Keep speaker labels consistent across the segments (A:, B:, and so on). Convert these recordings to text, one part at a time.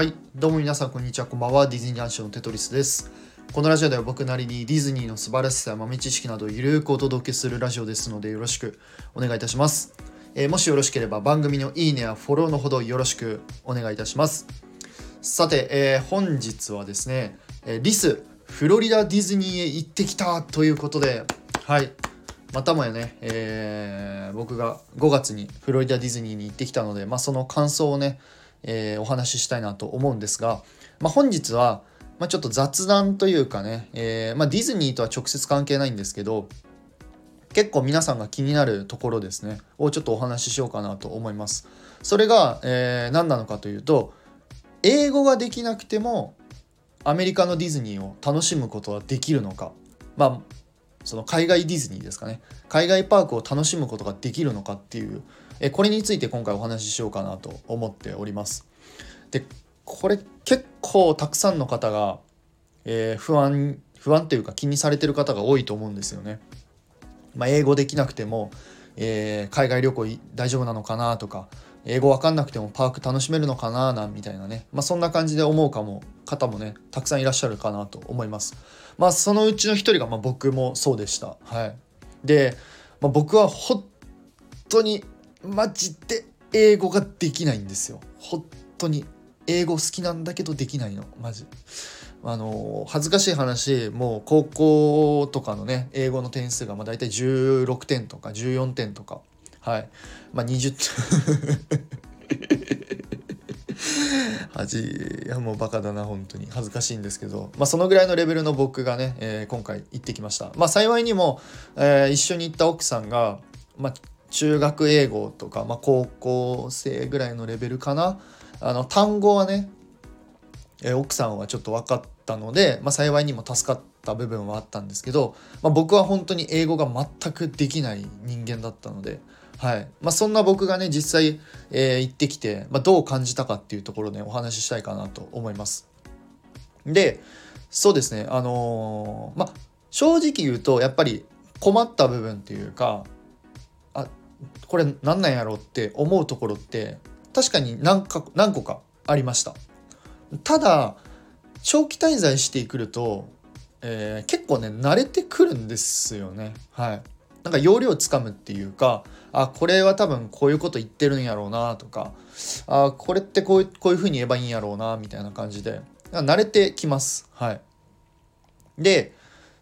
A: はい、どうも皆さんこんにちは、こんばんは。ディズニー男子のテトリスです。このラジオでは僕なりにディズニーの素晴らしさや豆知識などをゆるくお届けするラジオですのでよろしくお願いいたします。えーもしよろしければ番組のいいねやフォローのほどよろしくお願いいたします。さて、えー本日はですね、えーリス、フロリダディズニーへ行ってきたということで、はい、またもやね、えー僕が5月にフロリダディズニーに行ってきたので、まあ、その感想をね、えーお話ししたいなと思うんですが、まあ、本日は、まあ、ちょっと雑談というかね、えーまあ、ディズニーとは直接関係ないんですけど結構皆さんが気になるところですねをちょっとお話ししようかなと思います。それが、えー何なのかというと英語ができなくてもアメリカのディズニーを楽しむことはできるのかまあその海外ディズニーですかね海外パークを楽しむことができるのかっていうえこれについて今回お話ししようかなと思っております。でこれ結構たくさんの方が、えー不安不安というか気にされてる方が多いと思うんですよね。まあ、英語できなくても、えー海外旅行大丈夫なのかなとか英語わかんなくてもパーク楽しめるのかななんみたいなね、まあ、そんな感じで思うかも方もねたくさんいらっしゃるかなと思います。まあそのうちの一人がま僕もそうでした。はい、で、まあ、僕は本当にマジで英語ができないんですよ。本当に。英語好きなんだけどできないの。マジ。あの恥ずかしい話もう高校とかのね英語の点数がまあ大体16点とか14点とか。はい。まあ20点。恥いやもうバカだな本当に。恥ずかしいんですけど、まあ、そのぐらいのレベルの僕がね、えー今回行ってきました。まあ幸いにも、えー一緒に行った奥さんが、まあ、中学英語とか、まあ、高校生ぐらいのレベルかなあの単語はねえ奥さんはちょっと分かったので、まあ、幸いにも助かった部分はあったんですけど、まあ、僕は本当に英語が全くできない人間だったので、はいまあ、そんな僕がね実際、えー行ってきて、まあ、どう感じたかっていうところで、お話ししたいかなと思います。でそうですねあのーまあ正直言うとやっぱり困った部分っていうかこれ何なんやろうって思うところって確かに何か何個かありました。ただ長期滞在してくると、えー結構ね慣れてくるんですよね。はい。なんか要領つかむっていうかあこれは多分こういうこと言ってるんやろうなとかあこれってこういうこういう風に言えばいいんやろうなみたいな感じで慣れてきます。はい。で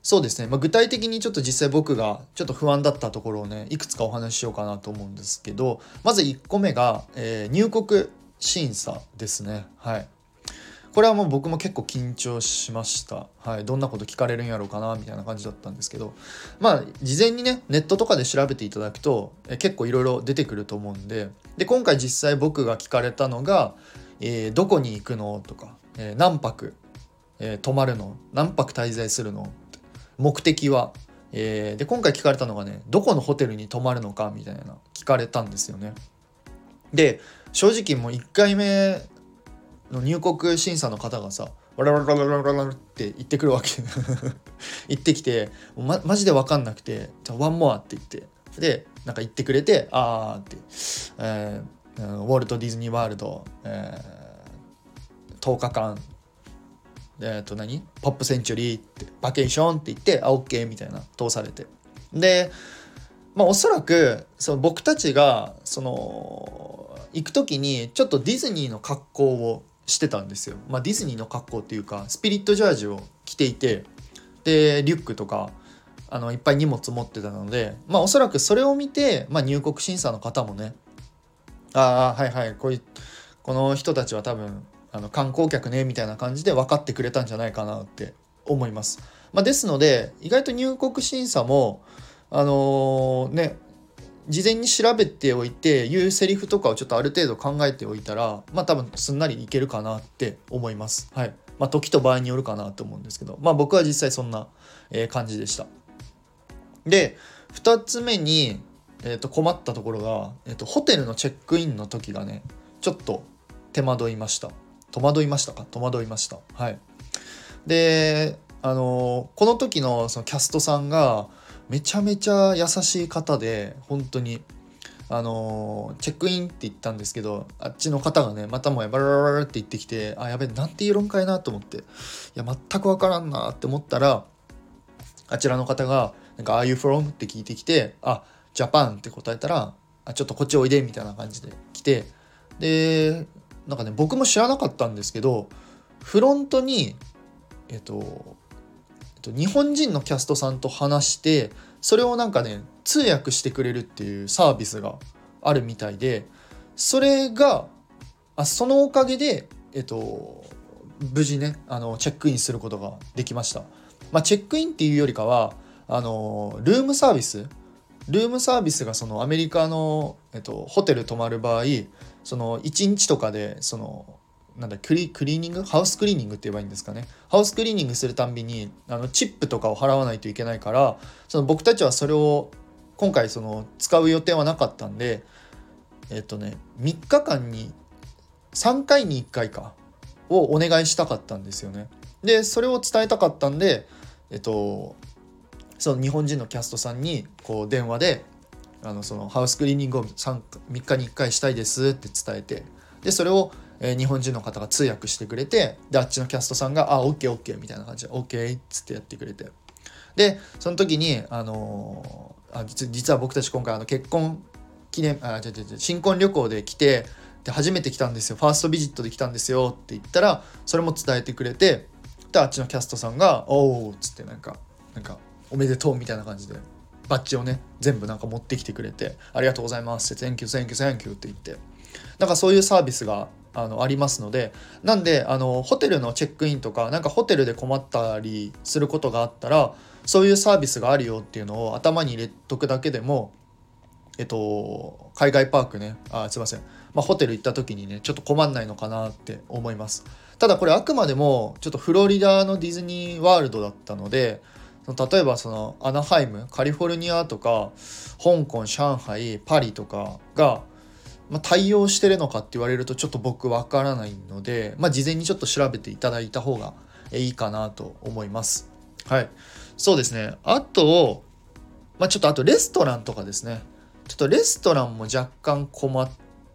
A: そうですね、まあ、具体的にちょっと実際僕がちょっと不安だったところをねいくつかお話ししようかなと思うんですけどまず1個目が、えー入国審査ですねはいこれはもう僕も結構緊張しました、はい、どんなこと聞かれるんやろうかなみたいな感じだったんですけどまあ事前にねネットとかで調べていただくとえ結構いろいろ出てくると思うんでで今回実際僕が聞かれたのが、えーどこに行くの?」とか、えー何泊、えー泊まるの?」「何泊滞在するの?」目的は、えーで今回聞かれたのがねどこのホテルに泊まるのかみたいな聞かれたんですよね。で正直もう1回目の入国審査の方がさ「ワラワラワラワラワラ」って言ってくるわけ。言ってきてもうまマジで分かんなくて「じゃワンモア」って言って。でなんか言ってくれて「あー」って、えーウォルト・ディズニー・ワールド」えー10日間えっ、と何？ポップセンチュリーってバケーションって言ってあ OK みたいな通されてでまあおそらくその僕たちがその行く時にちょっとディズニーの格好をしてたんですよ。まあ、ディズニーの格好っていうかスピリットジャージを着ていてでリュックとかあのいっぱい荷物持ってたのでまあおそらくそれを見て、まあ、入国審査の方もねああはいはいこういうこの人たちは多分あの観光客ねみたいな感じで分かってくれたんじゃないかなって思います。まあ、ですので意外と入国審査もあのね事前に調べておいて言うセリフとかをちょっとある程度考えておいたらまあ多分すんなりいけるかなって思います。はい。まあ時と場合によるかなと思うんですけどまあ僕は実際そんな、感じでした。で2つ目に、えー、と困ったところが、えー、とホテルのチェックインの時がねちょっと手間取りました。戸惑いましたか？戸惑いました。はい。であのこの時のそのキャストさんがめちゃめちゃ優しい方で本当にあのチェックインって言ったんですけどあっちの方がねまたもやバラバラって言ってきてあやべなんて言う論かいなと思っていや全く分からんなって思ったらあちらの方が「なんか Are you from?」って聞いてきて「あジャパン」って答えたら「あちょっとこっちおいで」みたいな感じで来てでなんかね僕も知らなかったんですけどフロントにえっと、えっと、日本人のキャストさんと話してそれをなんかね通訳してくれるっていうサービスがあるみたいでそれがあそのおかげでえっと無事ねあのチェックインすることができました。まあ、チェックインっていうよりかはあのルームサービスルームサービスがそのアメリカの、えっと、ホテル泊まる場合その1日とかでそのなんだクリクリーニング？ハウスクリーニングって言えばいいんですかねハウスクリーニングするたんびにあのチップとかを払わないといけないからその僕たちはそれを今回その使う予定はなかったんでえっとね3日間に3回に1回かをお願いしたかったんですよね。でそれを伝えたかったんでえっとその日本人のキャストさんにこう電話であのそのハウスクリーニングを 3, 3日に1回したいですって伝えてでそれをえー、日本人の方が通訳してくれてであっちのキャストさんが「あオッケーオッケー」みたいな感じで「オッケー」っつってやってくれて。でその時にあのー、あ実は僕たち今回あの結婚記念あ違う違う新婚旅行で来てで初めて来たんですよ。ファーストビジットで来たんですよって言ったらそれも伝えてくれてであっちのキャストさんが「おお」っつってなんかなんか「おめでとう」みたいな感じでバッジをね全部なんか持ってきてくれて「ありがとうございます」って「Thank you thank you thank you」って言って。なんかそういうサービスがあのありますのでなんであのホテルのチェックインとかなんかホテルで困ったりすることがあったらそういうサービスがあるよっていうのを頭に入れとくだけでもえっと海外パークねあすいません、まあ、ホテル行った時にねちょっと困んないのかなって思います。ただこれあくまでもちょっとフロリダのディズニーワールドだったので例えばそのアナハイムカリフォルニアとか香港上海パリとかがまあ、対応してるのかって言われるとちょっと僕わからないので、まあ、事前にちょっと調べていただいた方がいいかなと思います。はい。そうですね。あと、まあ、ちょっとあとレストランとかですね。ちょっとレストランも若干困っ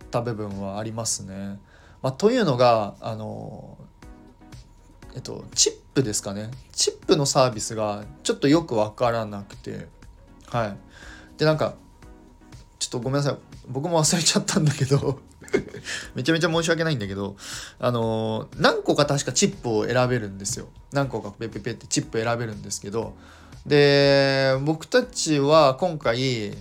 A: た部分はありますね。まあ、というのが、あの、えっと、チップですかね。チップのサービスがちょっとよくわからなくて、はい。で、なんか、ちょっとごめんなさい。僕も忘れちゃったんだけど めちゃめちゃ申し訳ないんだけど、あのー、何個か確かチップを選べるんですよ。何個かペペペってチップ選べるんですけど、で、僕たちは今回、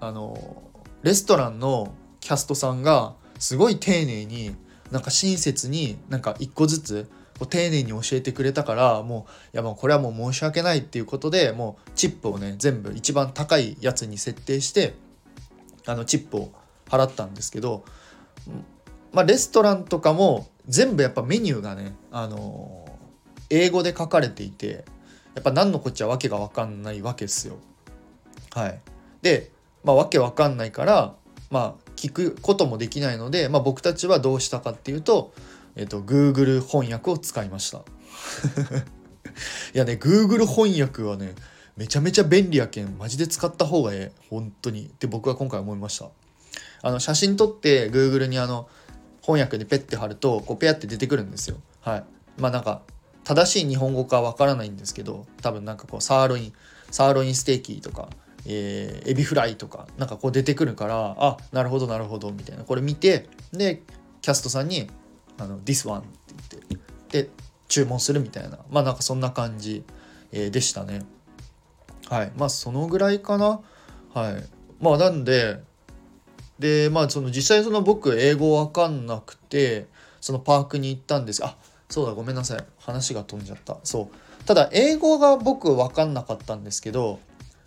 A: あの、レストランのキャストさんがすごい丁寧に、なんか親切になんか一個ずつ丁寧に教えてくれたからもういやもうこれはもう申し訳ないっていうことでもうチップをね全部一番高いやつに設定してあのチップを払ったんですけど、まあ、レストランとかも全部やっぱメニューがね、あの英語で書かれていてやっぱ何のこっちゃわけが分かんないわけですよ。はい、で、まあ、わけわかんないからまあ聞くこともできないので、まあ、僕たちはどうしたかっていうと、えっと、Google 翻訳を使いました。いやね Google 翻訳はねめちゃめちゃ便利やけんマジで使った方がええ。本当に。って僕は今回思いました。あの写真撮って Google にあの翻訳でペッて貼るとこうペアって出てくるんですよ。はい。まあなんか正しい日本語かわからないんですけど多分なんかこうサーロインサーロインステーキとか、えー、エビフライとかなんかこう出てくるからあなるほどなるほどみたいな。これ見てでキャストさんに「あの This one」って言ってで注文するみたいな。まあなんかそんな感じ、えー、でしたね。はい。まあそのぐらいかな。はい。まあなんででまあその実際その僕英語わかんなくてそのパークに行ったんです。あそうだごめんなさい。話が飛んじゃった。そう。ただ英語が僕分かんなかったんですけど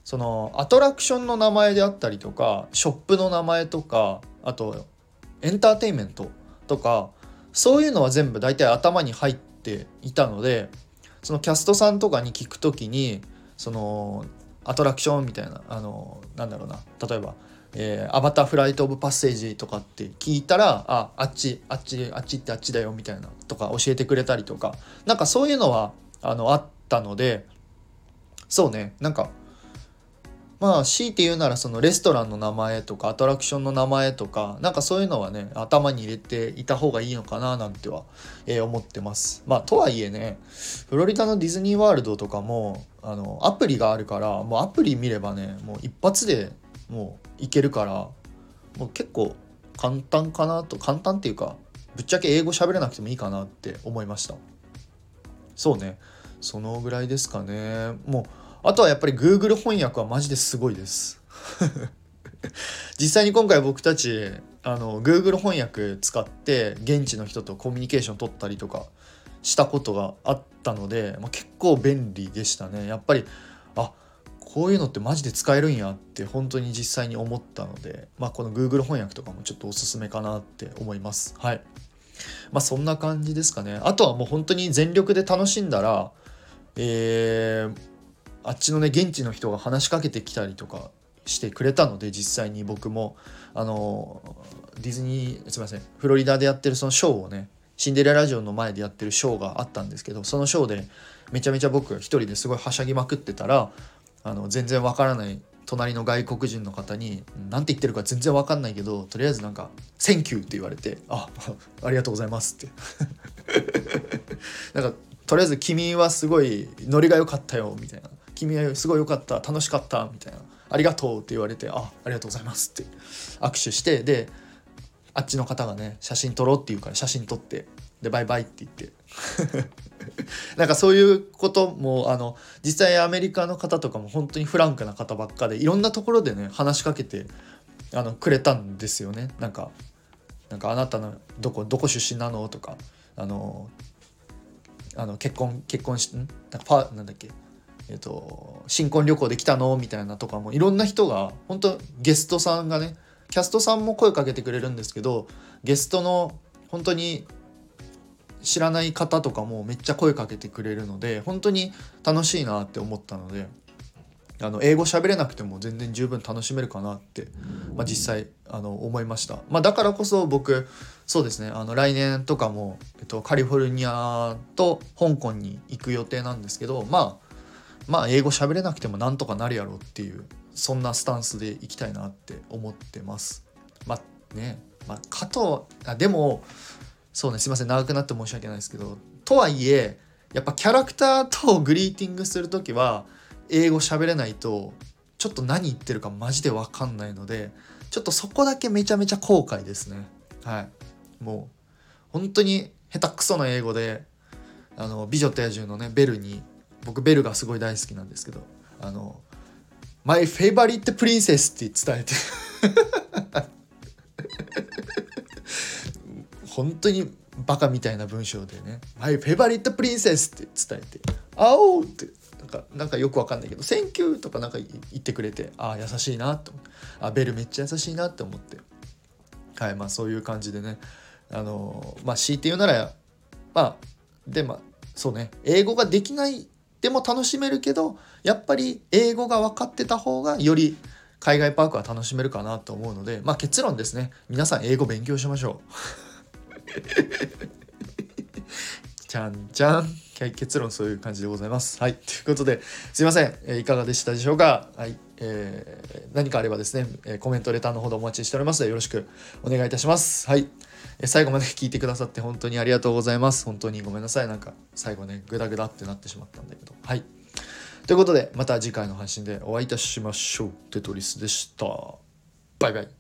A: そのアトラクションの名前であったりとかショップの名前とかあとエンターテインメントとかそういうのは全部大体頭に入っていたのでそのキャストさんとかに聞く時にそのアトラクションみたいなあのなんだろうな例えば、えー、アバターフライト・オブ・パッセージとかって聞いたらああっちあっちあっちってあっちだよみたいなとか教えてくれたりとかなんかそういうのはあのあったのでそうねなんかまあ強いて言うならそのレストランの名前とかアトラクションの名前とかなんかそういうのはね頭に入れていた方がいいのかななんては、えー、思ってます。まあとはいえねフロリダのディズニーワールドとかもあのアプリがあるからもうアプリ見ればねもう一発でもういけるからもう結構簡単かなと簡単っていうかぶっちゃけ英語喋れなくてもいいかなって思いました。そうね。そのぐらいですかね。もうあとはやっぱり Google 翻訳はマジですごいです。実際に今回僕たちあの Google 翻訳使って現地の人とコミュニケーション取ったりとかしたことがあったので、まあ、結構便利でしたね。やっぱりあこういうのってマジで使えるんやって本当に実際に思ったので、まあ、この Google 翻訳とかもちょっとおすすめかなって思います。はい。まあそんな感じですかね。あとはもう本当に全力で楽しんだらえー、あっちのね現地の人が話しかけてきたりとかしてくれたので実際に僕も。あのディズニーすいません。フロリダでやってるそのショーをねシンデレラ城の前でやってるショーがあったんですけどそのショーでめちゃめちゃ僕一人ですごいはしゃぎまくってたらあの全然わからない隣の外国人の方に何て言ってるか全然わかんないけどとりあえずなんか「 Thank you」って言われて「あ ありがとうございます」って。なんかとりあえず「君はすごいノリが良かったよ」みたいな「君はすごい良かった。楽しかった」みたいな「ありがとう」って言われて「あありがとうございます」って握手してであっちの方がね写真撮ろうって言うから写真撮ってでバイバイって言って。なんかそういうこともあの実際アメリカの方とかも本当にフランクな方ばっかでいろんなところでね話しかけてあのくれたんですよね。なんかなんかあなたのどこどこ出身なのとかあのあの結婚結婚しん？なんかパなんだっけ？えっ、と新婚旅行で来たの？みたいなとかもいろんな人が本当ゲストさんがねキャストさんも声かけてくれるんですけどゲストの本当に知らない方とかもめっちゃ声かけてくれるので本当に楽しいなって思ったのであの英語喋れなくても全然十分楽しめるかなって、まあ、実際あの思いました、まあ、だからこそ僕そうですねあの来年とかも、えっと、カリフォルニアと香港に行く予定なんですけどまあまあ英語喋れなくてもなんとかなるやろっていうそんなスタンスでいきたいなって思ってます。まあね。まあかとあでもそうねすいません。長くなって申し訳ないですけどとはいえやっぱキャラクターとグリーティングする時は英語喋れないとちょっと何言ってるかマジで分かんないのでちょっとそこだけめちゃめちゃ後悔ですね。はい。もう本当に下手くそな英語であの美女と野獣のねベルに僕ベルがすごい大好きなんですけどあの「My favorite princess」って伝えて。本当にバカみたいな文章でね「My favorite princess」って伝えて「あ Oh!」ってなんかなんかよくわかんないけど「センキュー」とかなんか言ってくれてああ優しいなとあベルめっちゃ優しいなって思って。はいまあそういう感じでねあのまあ強いて言うならまあでまあそうね英語ができないでも楽しめるけどやっぱり英語が分かってた方がより海外パークは楽しめるかなと思うのでまあ結論ですね。皆さん英語勉強しましょう。ちゃんちゃん。結論そういう感じでございます。はい。ということで、すいません。えー、いかがでしたでしょうか？はい。えー、何かあればですね、え、コメント、レターのほどお待ちしておりますので、よろしくお願いいたします。はい。え、最後まで 聞いてくださって本当にありがとうございます。本当にごめんなさい。なんか、最後ね、グダグダってなってしまったんだけど。はい。ということで、また次回の配信でお会いいたしましょう。テトリスでした。バイバイ。